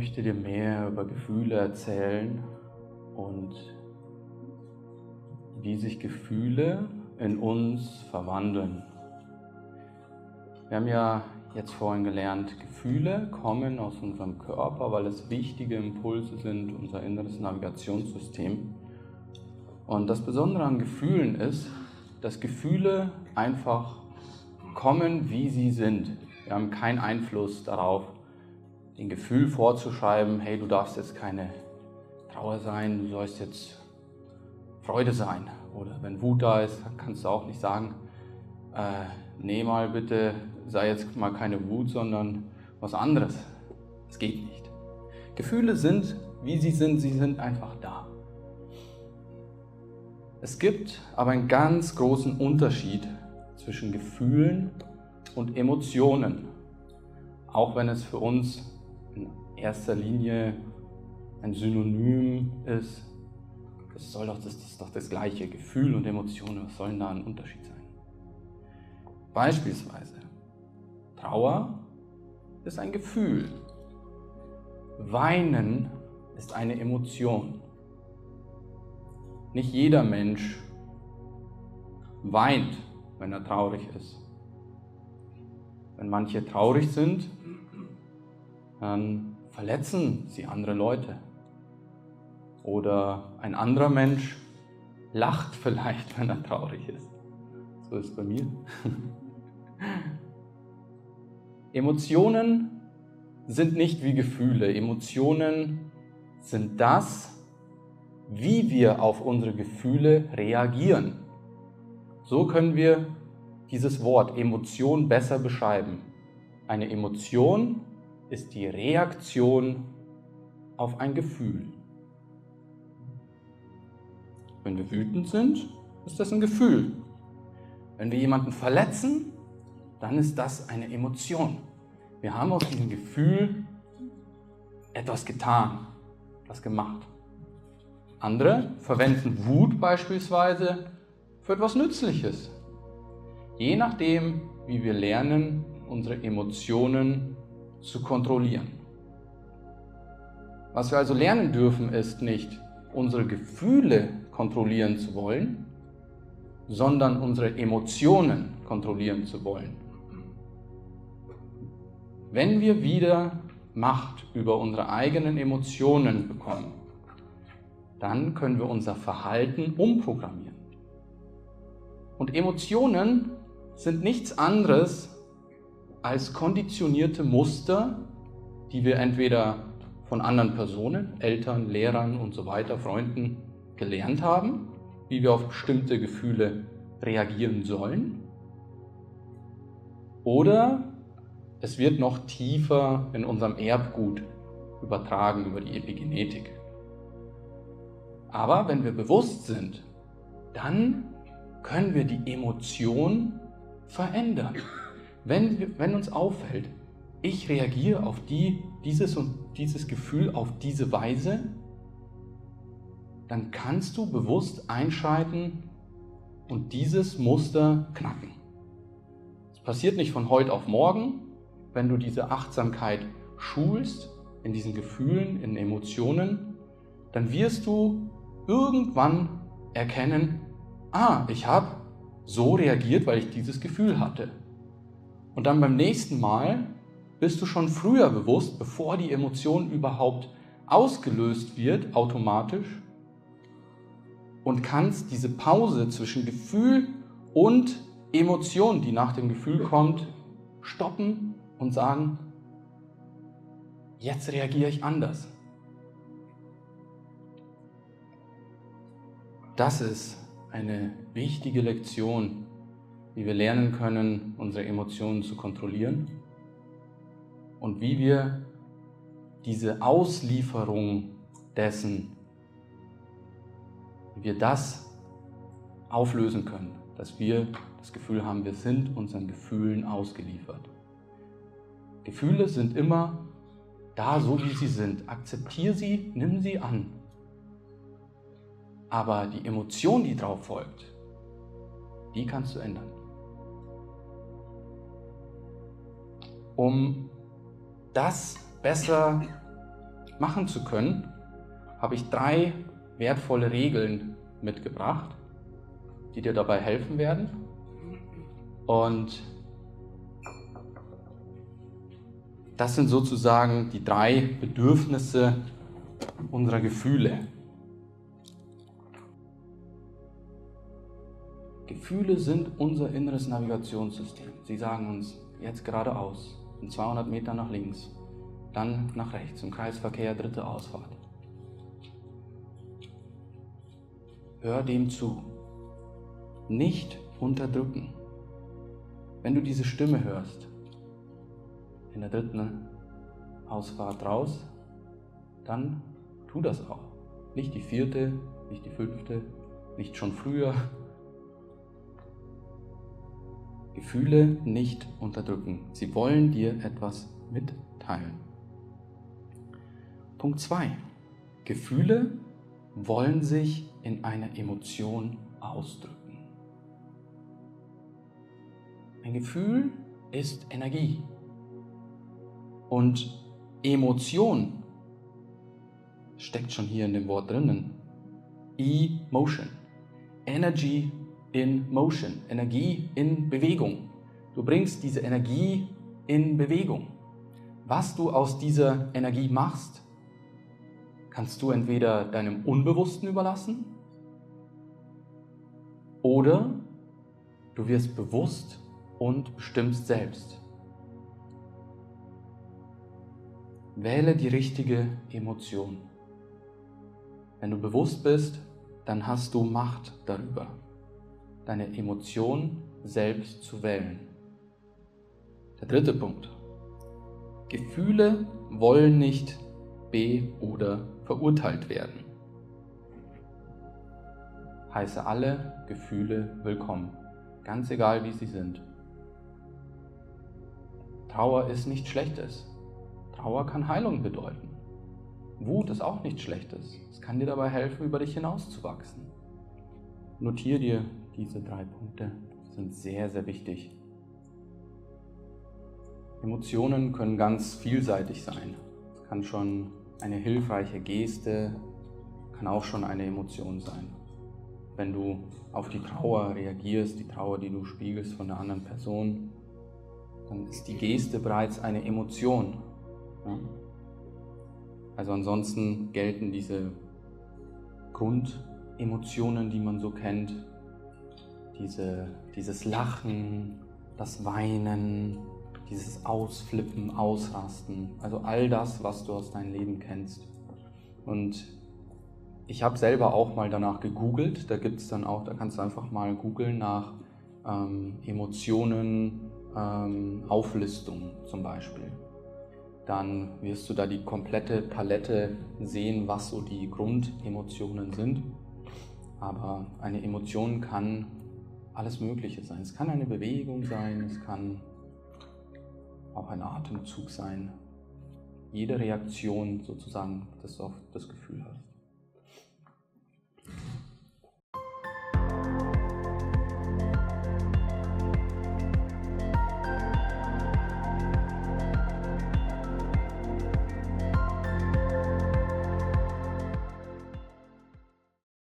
möchte dir mehr über Gefühle erzählen und wie sich Gefühle in uns verwandeln. Wir haben ja jetzt vorhin gelernt, Gefühle kommen aus unserem Körper, weil es wichtige Impulse sind, unser inneres Navigationssystem. Und das Besondere an Gefühlen ist, dass Gefühle einfach kommen, wie sie sind. Wir haben keinen Einfluss darauf, den Gefühl vorzuschreiben, hey, du darfst jetzt keine Trauer sein, du sollst jetzt Freude sein. Oder wenn Wut da ist, kannst du auch nicht sagen, äh, nee mal bitte, sei jetzt mal keine Wut, sondern was anderes. Es geht nicht. Gefühle sind, wie sie sind, sie sind einfach da. Es gibt aber einen ganz großen Unterschied zwischen Gefühlen und Emotionen, auch wenn es für uns in erster Linie ein Synonym ist das soll doch, das, das doch das gleiche. Gefühl und Emotionen, was soll denn da ein Unterschied sein? Beispielsweise, Trauer ist ein Gefühl. Weinen ist eine Emotion. Nicht jeder Mensch weint, wenn er traurig ist. Wenn manche traurig sind, dann verletzen sie andere Leute. Oder ein anderer Mensch lacht vielleicht, wenn er traurig ist. So ist es bei mir. Emotionen sind nicht wie Gefühle. Emotionen sind das, wie wir auf unsere Gefühle reagieren. So können wir dieses Wort Emotion besser beschreiben. Eine Emotion ist die Reaktion auf ein Gefühl. Wenn wir wütend sind, ist das ein Gefühl. Wenn wir jemanden verletzen, dann ist das eine Emotion. Wir haben aus diesem Gefühl etwas getan, etwas gemacht. Andere verwenden Wut beispielsweise für etwas Nützliches. Je nachdem, wie wir lernen, unsere Emotionen zu kontrollieren. Was wir also lernen dürfen, ist nicht unsere Gefühle kontrollieren zu wollen, sondern unsere Emotionen kontrollieren zu wollen. Wenn wir wieder Macht über unsere eigenen Emotionen bekommen, dann können wir unser Verhalten umprogrammieren. Und Emotionen sind nichts anderes als konditionierte Muster, die wir entweder von anderen Personen, Eltern, Lehrern und so weiter, Freunden gelernt haben, wie wir auf bestimmte Gefühle reagieren sollen. Oder es wird noch tiefer in unserem Erbgut übertragen über die Epigenetik. Aber wenn wir bewusst sind, dann können wir die Emotion verändern. Wenn, wenn uns auffällt, ich reagiere auf die, dieses und dieses Gefühl auf diese Weise, dann kannst du bewusst einschalten und dieses Muster knacken. Es passiert nicht von heute auf morgen, wenn du diese Achtsamkeit schulst in diesen Gefühlen, in Emotionen, dann wirst du irgendwann erkennen, ah, ich habe so reagiert, weil ich dieses Gefühl hatte. Und dann beim nächsten Mal bist du schon früher bewusst, bevor die Emotion überhaupt ausgelöst wird, automatisch, und kannst diese Pause zwischen Gefühl und Emotion, die nach dem Gefühl kommt, stoppen und sagen, jetzt reagiere ich anders. Das ist eine wichtige Lektion, wie wir lernen können, unsere Emotionen zu kontrollieren und wie wir diese Auslieferung dessen wie wir das auflösen können, dass wir das Gefühl haben, wir sind unseren Gefühlen ausgeliefert. Gefühle sind immer da, so wie sie sind. Akzeptiere sie, nimm sie an. Aber die Emotion, die darauf folgt, die kannst du ändern. Um das besser machen zu können, habe ich drei wertvolle Regeln mitgebracht, die dir dabei helfen werden. Und das sind sozusagen die drei Bedürfnisse unserer Gefühle. Gefühle sind unser inneres Navigationssystem. Sie sagen uns jetzt geradeaus, in 200 Meter nach links, dann nach rechts, im Kreisverkehr dritte Ausfahrt. Hör dem zu. Nicht unterdrücken. Wenn du diese Stimme hörst, in der dritten Ausfahrt raus, dann tu das auch. Nicht die vierte, nicht die fünfte, nicht schon früher. Gefühle nicht unterdrücken. Sie wollen dir etwas mitteilen. Punkt 2. Gefühle wollen sich in einer Emotion ausdrücken. Ein Gefühl ist Energie. Und Emotion steckt schon hier in dem Wort drinnen. Emotion. Energy in Motion. Energie in Bewegung. Du bringst diese Energie in Bewegung. Was du aus dieser Energie machst, kannst du entweder deinem Unbewussten überlassen oder du wirst bewusst und bestimmst selbst. Wähle die richtige Emotion. Wenn du bewusst bist, dann hast du Macht darüber, deine Emotion selbst zu wählen. Der dritte Punkt. Gefühle wollen nicht be- oder verurteilt werden. Heiße alle Gefühle willkommen, ganz egal wie sie sind. Trauer ist nichts Schlechtes. Trauer kann Heilung bedeuten. Wut ist auch nichts Schlechtes. Es kann dir dabei helfen, über dich hinauszuwachsen. Notiere dir diese drei Punkte, sind sehr, sehr wichtig. Emotionen können ganz vielseitig sein. Es kann schon eine hilfreiche Geste, kann auch schon eine Emotion sein. Wenn du auf die Trauer reagierst, die Trauer, die du spiegelst von der anderen Person, dann ist die Geste bereits eine Emotion ja? Also ansonsten gelten diese Grundemotionen, die man so kennt, diese, dieses Lachen, das Weinen, dieses Ausflippen, Ausrasten, also all das, was du aus deinem Leben kennst. Und ich habe selber auch mal danach gegoogelt, da gibt es dann auch, da kannst du einfach mal googeln nach ähm, Emotionen, ähm, Auflistung zum Beispiel dann wirst du da die komplette Palette sehen, was so die Grundemotionen sind. Aber eine Emotion kann alles Mögliche sein. Es kann eine Bewegung sein, es kann auch ein Atemzug sein. Jede Reaktion sozusagen, dass du auf das Gefühl hast.